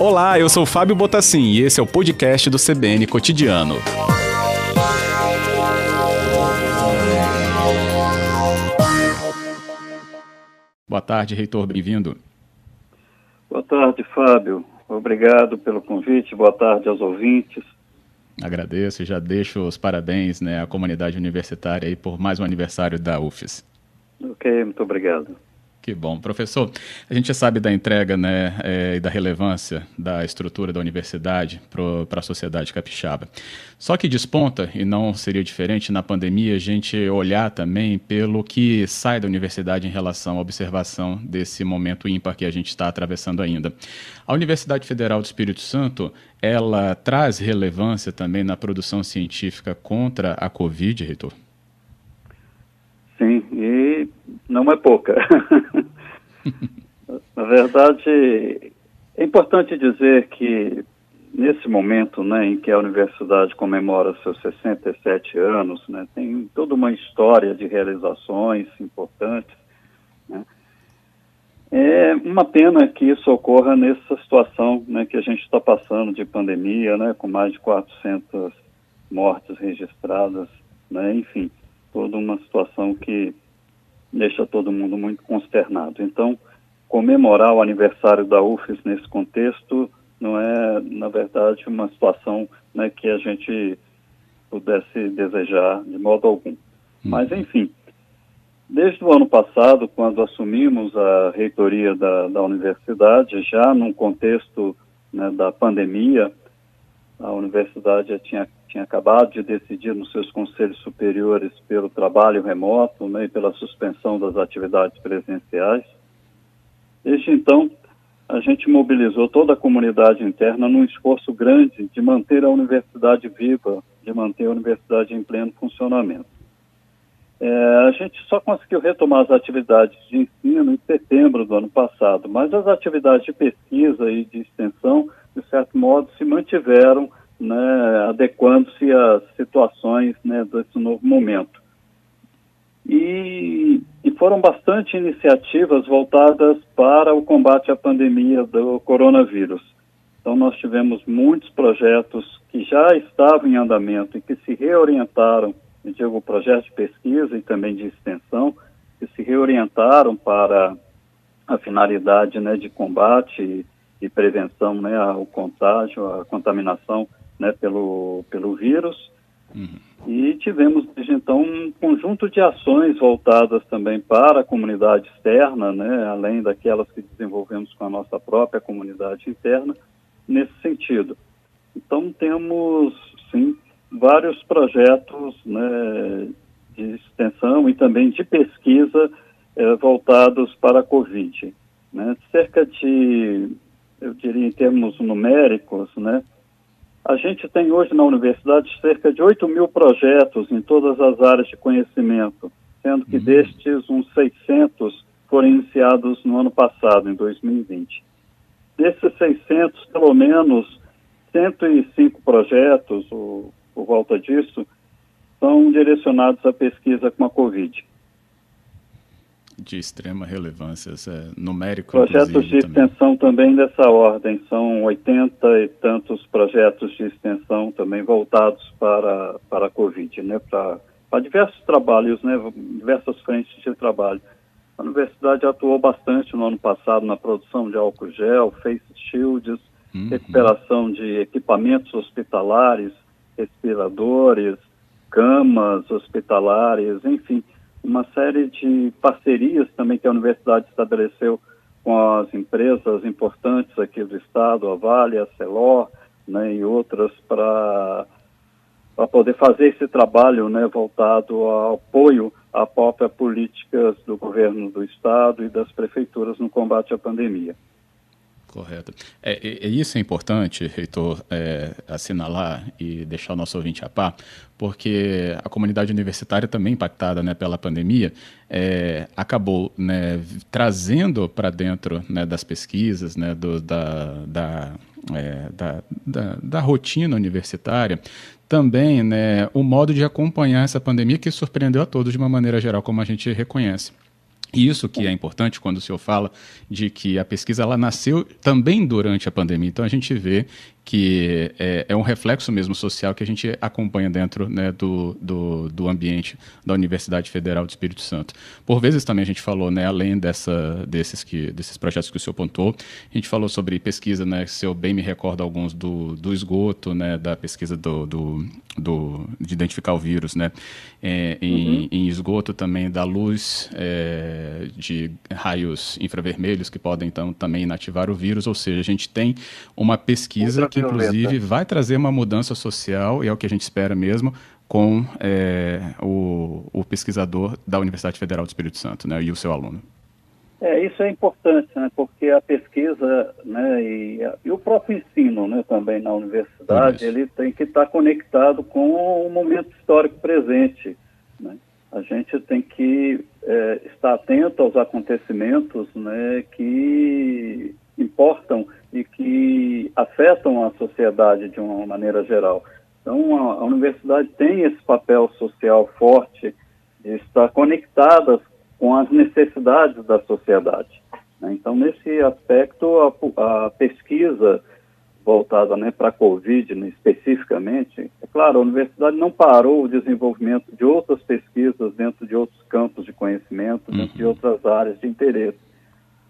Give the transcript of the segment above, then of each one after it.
Olá, eu sou Fábio Botassin e esse é o podcast do CBN Cotidiano. Boa tarde, reitor, bem-vindo. Boa tarde, Fábio. Obrigado pelo convite. Boa tarde aos ouvintes. Agradeço e já deixo os parabéns né, à comunidade universitária aí por mais um aniversário da UFES. Ok, muito obrigado. Que bom. Professor, a gente já sabe da entrega né, é, e da relevância da estrutura da universidade para a sociedade capixaba. Só que desponta, e não seria diferente na pandemia, a gente olhar também pelo que sai da universidade em relação à observação desse momento ímpar que a gente está atravessando ainda. A Universidade Federal do Espírito Santo, ela traz relevância também na produção científica contra a Covid, reitor? Sim, e é pouca. Na verdade, é importante dizer que nesse momento né, em que a universidade comemora seus 67 anos, né, tem toda uma história de realizações importantes. Né. É uma pena que isso ocorra nessa situação né, que a gente está passando de pandemia, né, com mais de 400 mortes registradas, né, enfim toda uma situação que deixa todo mundo muito consternado. Então, comemorar o aniversário da UFES nesse contexto não é, na verdade, uma situação né, que a gente pudesse desejar de modo algum. Hum. Mas, enfim, desde o ano passado, quando assumimos a reitoria da, da universidade, já num contexto né, da pandemia, a universidade já tinha tinha acabado de decidir nos seus conselhos superiores pelo trabalho remoto né, e pela suspensão das atividades presenciais. Desde então, a gente mobilizou toda a comunidade interna num esforço grande de manter a universidade viva, de manter a universidade em pleno funcionamento. É, a gente só conseguiu retomar as atividades de ensino em setembro do ano passado, mas as atividades de pesquisa e de extensão, certo modo, se mantiveram né, adequando-se às situações né, desse novo momento. E, e, foram bastante iniciativas voltadas para o combate à pandemia do coronavírus. Então, nós tivemos muitos projetos que já estavam em andamento e que se reorientaram, eu digo, projetos de pesquisa e também de extensão, que se reorientaram para a finalidade né, de combate e, e prevenção né, ao contágio, à contaminação né, pelo, pelo vírus. Uhum. E tivemos, desde então, um conjunto de ações voltadas também para a comunidade externa, né, além daquelas que desenvolvemos com a nossa própria comunidade interna, nesse sentido. Então, temos, sim, vários projetos né, de extensão e também de pesquisa eh, voltados para a Covid. Né? Cerca de, eu diria em termos numéricos, né, a gente tem hoje na universidade cerca de 8 mil projetos em todas as áreas de conhecimento, sendo que uhum. destes uns 600 foram iniciados no ano passado, em 2020. Desses 600, pelo menos 105 projetos, ou por volta disso, são direcionados à pesquisa com a Covid de extrema relevância, é numérico. Projetos de extensão também. também dessa ordem, são 80 e tantos projetos de extensão também voltados para, para a Covid, né, para, para diversos trabalhos, né, diversas frentes de trabalho. A universidade atuou bastante no ano passado na produção de álcool gel, face shields, uhum. recuperação de equipamentos hospitalares, respiradores, camas hospitalares, enfim, uma série de parcerias também que a universidade estabeleceu com as empresas importantes aqui do estado, a Vale, a Celor, né, e outras para para poder fazer esse trabalho né, voltado ao apoio à própria políticas do governo do estado e das prefeituras no combate à pandemia. Correto. É, é, isso é importante, reitor, é, assinalar e deixar o nosso ouvinte a par, porque a comunidade universitária também impactada né, pela pandemia é, acabou né, trazendo para dentro né, das pesquisas, né, do, da, da, é, da, da, da, rotina universitária, também né, o modo de acompanhar essa pandemia que surpreendeu a todos de uma maneira geral, como a gente reconhece. E isso que é importante quando o senhor fala de que a pesquisa ela nasceu também durante a pandemia. Então a gente vê que é, é, um reflexo mesmo social que a gente acompanha dentro né, do, do, do, ambiente da Universidade Federal do Espírito Santo. Por vezes também a gente falou, né, além dessa, desses, que, desses projetos que o senhor pontuou, a gente falou sobre pesquisa, né, se eu bem me recordo alguns do, do esgoto, né, da pesquisa do, do, do de identificar o vírus, né, é, em, uhum. em, esgoto também da luz é, de raios infravermelhos que podem então também inativar o vírus, ou seja, a gente tem uma pesquisa que inclusive vai trazer uma mudança social, e é o que a gente espera mesmo, com é, o, o, pesquisador da Universidade Federal do Espírito Santo né, e o seu aluno. É, isso é importante, né, porque a pesquisa né, e, e o próprio ensino né, também na universidade, ele tem que estar conectado com o momento histórico presente. Né? A gente tem que é, estar atento aos acontecimentos né, que importam e que afetam a sociedade de uma maneira geral. Então, a, a universidade tem esse papel social forte de estar conectada com as necessidades da sociedade. Né? Então, nesse aspecto, a, a pesquisa voltada né, para a Covid né, especificamente, é claro, a universidade não parou o desenvolvimento de outras pesquisas dentro de outros campos de conhecimento, dentro de uhum. outras áreas de interesse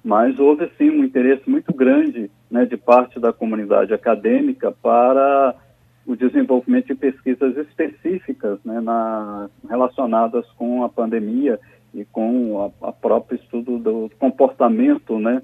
mas houve sim um interesse muito grande né, de parte da comunidade acadêmica para o desenvolvimento de pesquisas específicas né, na, relacionadas com a pandemia e com a próprio estudo do comportamento né,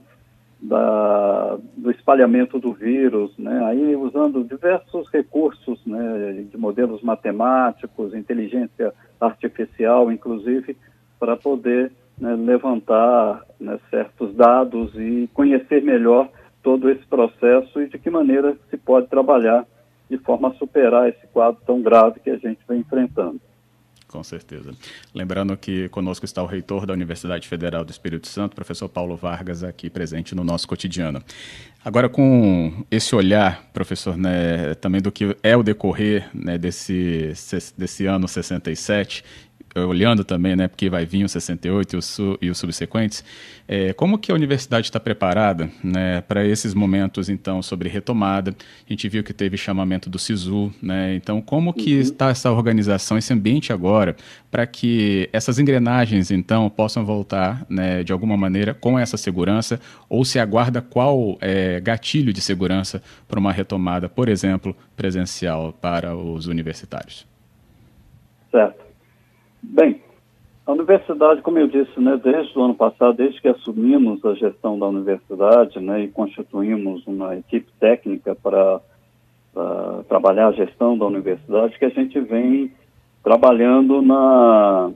da, do espalhamento do vírus, né, aí usando diversos recursos né, de modelos matemáticos, inteligência artificial, inclusive, para poder né, levantar né, certos dados e conhecer melhor todo esse processo e de que maneira se pode trabalhar de forma a superar esse quadro tão grave que a gente vem enfrentando. Com certeza. Lembrando que conosco está o reitor da Universidade Federal do Espírito Santo, professor Paulo Vargas, aqui presente no nosso cotidiano. Agora, com esse olhar, professor, né, também do que é o decorrer né, desse, desse ano 67 olhando também, né, porque vai vir o 68 e, o e os subsequentes, é, como que a universidade está preparada né, para esses momentos, então, sobre retomada? A gente viu que teve chamamento do SISU, né, então como que uhum. está essa organização, esse ambiente agora, para que essas engrenagens, então, possam voltar, né, de alguma maneira, com essa segurança, ou se aguarda qual é, gatilho de segurança para uma retomada, por exemplo, presencial para os universitários? Certo. Bem, a universidade, como eu disse, né, desde o ano passado, desde que assumimos a gestão da universidade né, e constituímos uma equipe técnica para trabalhar a gestão da universidade, que a gente vem trabalhando na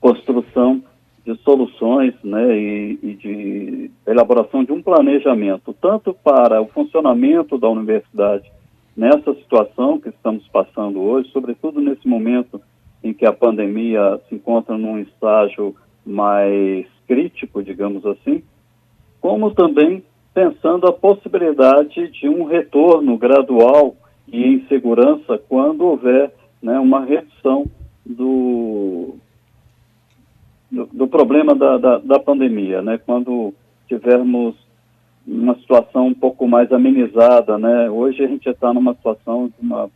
construção de soluções né, e, e de elaboração de um planejamento, tanto para o funcionamento da universidade nessa situação que estamos passando hoje, sobretudo nesse momento em que a pandemia se encontra num estágio mais crítico, digamos assim, como também pensando a possibilidade de um retorno gradual e em segurança quando houver né, uma redução do, do, do problema da, da, da, pandemia, né, quando tivermos uma situação um pouco mais amenizada, né, hoje a gente está numa situação de uma,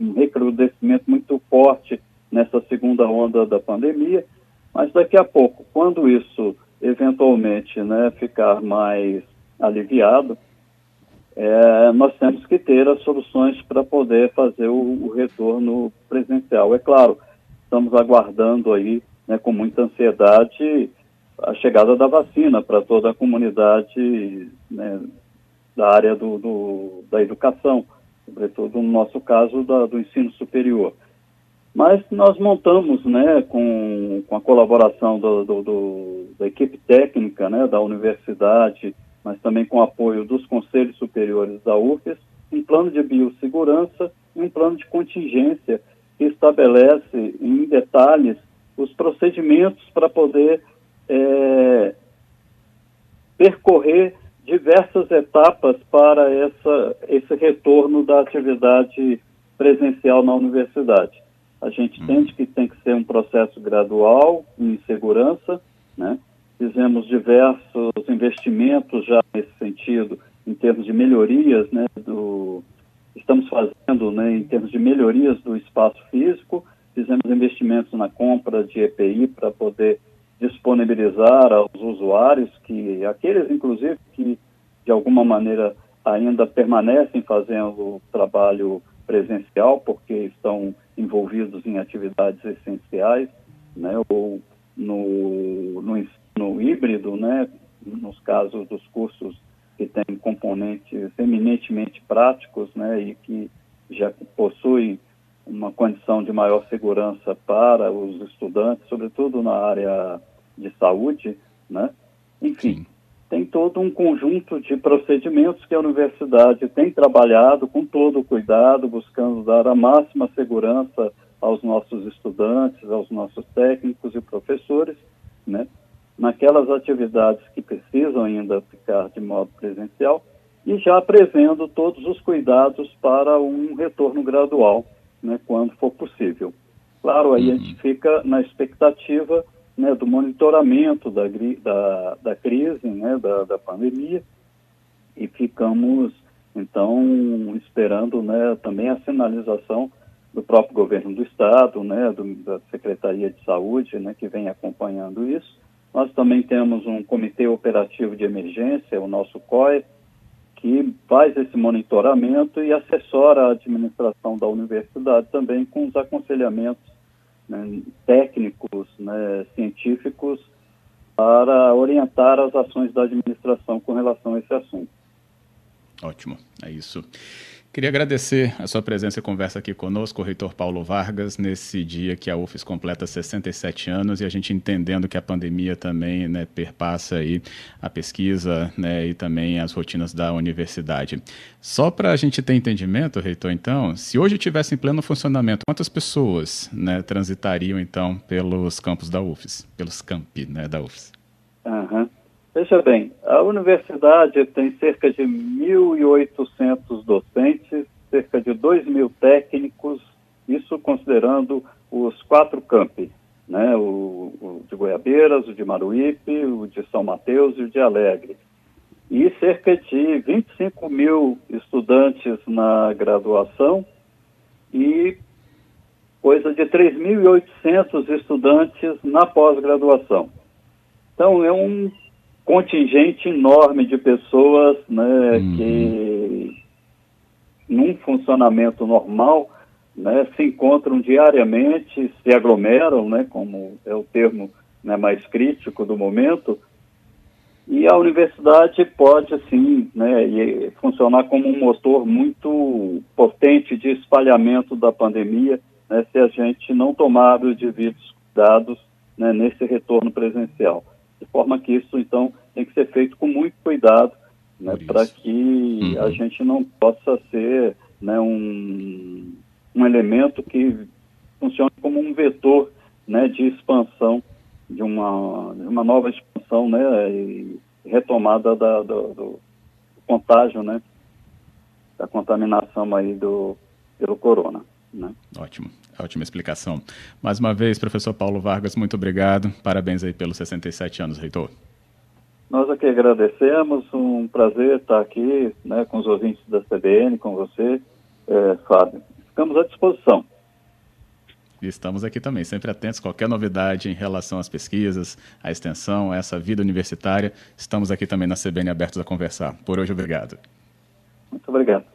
um recrudescimento muito forte nessa segunda onda da pandemia, mas daqui a pouco, quando isso eventualmente né, ficar mais aliviado, é, nós temos que ter as soluções para poder fazer o, o, retorno presencial. É claro, estamos aguardando aí né, com muita ansiedade a chegada da vacina para toda a comunidade né, da área do, do, da educação, sobretudo no nosso caso da, do ensino superior. Mas nós montamos, né, com, com a colaboração do, do, do, da equipe técnica né, da universidade, mas também com o apoio dos conselhos superiores da UFES, um plano de biossegurança e um plano de contingência que estabelece em detalhes os procedimentos para poder é, percorrer diversas etapas para essa, esse retorno da atividade presencial na universidade. A gente uhum. entende que tem que ser um processo gradual, em segurança, né? fizemos diversos investimentos já nesse sentido, em termos de melhorias, né, do, estamos fazendo né, em termos de melhorias do espaço físico, fizemos investimentos na compra de EPI para poder disponibilizar aos usuários, que aqueles inclusive que de alguma maneira ainda permanecem fazendo trabalho presencial porque estão envolvidos em atividades essenciais, né, ou no, no ensino híbrido, né, nos casos dos cursos que têm componentes eminentemente práticos, né, e que já possuem uma condição de maior segurança para os estudantes, sobretudo na área de saúde, né? Enfim, Sim. Tem todo um conjunto de procedimentos que a universidade tem trabalhado com todo o cuidado, buscando dar a máxima segurança aos nossos estudantes, aos nossos técnicos e professores, né? Naquelas atividades que precisam ainda ficar de modo presencial e já prevendo todos os cuidados para um retorno gradual, né, quando for possível. Claro, aí a gente uhum. fica na expectativa né, do monitoramento da, da, da crise, né, da, da pandemia, e ficamos, então, esperando né, também a sinalização do próprio governo do Estado, né, do, da Secretaria de Saúde, né, que vem acompanhando isso. Nós também temos um comitê operativo de emergência, o nosso COE, que faz esse monitoramento e assessora a administração da universidade também com os aconselhamentos né, técnicos, né, científicos, para orientar as ações da administração com relação a esse assunto. Ótimo, é isso. Queria agradecer a sua presença e conversa aqui conosco, o reitor Paulo Vargas, nesse dia que a UFES completa 67 anos e a gente entendendo que a pandemia também né, perpassa aí a pesquisa né, e também as rotinas da universidade. Só para a gente ter entendimento, reitor, então, se hoje tivesse em pleno funcionamento, quantas pessoas né, transitariam então pelos campos da UFES, pelos campi né, da UFES? Uhum. Veja bem, a universidade tem cerca de 1.800 docentes, 2 mil técnicos, isso considerando os quatro campi, né? O, o, de Goiabeiras, o de Maruípe, o de São Mateus e o de Alegre. E cerca de 25 mil estudantes na graduação e coisa de 3.800 estudantes na pós-graduação. Então, é um contingente enorme de pessoas né, uhum. que, num funcionamento normal, né, se encontram diariamente, se aglomeram, né, como é o termo né, mais crítico do momento, e a universidade pode, sim, né, funcionar como um motor muito potente de espalhamento da pandemia, né, se a gente não tomar os devidos cuidados né, nesse retorno presencial. De forma que isso, então, tem que ser feito com muito cuidado, né, para que uhum. a gente não possa ser né, um, um elemento que funcione como um vetor né, de expansão, de uma, de uma nova expansão né, e retomada da, do, do contágio, né, da contaminação aí do, pelo corona. Né? Ótimo, ótima explicação. Mais uma vez, professor Paulo Vargas, muito obrigado. Parabéns aí pelos 67 anos, reitor. Nós aqui agradecemos, um prazer estar aqui né, com os ouvintes da CBN, com você, é, Fábio. Ficamos à disposição. Estamos aqui também, sempre atentos a qualquer novidade em relação às pesquisas, à extensão, a essa vida universitária. Estamos aqui também na CBN abertos a conversar. Por hoje, obrigado. Muito obrigado.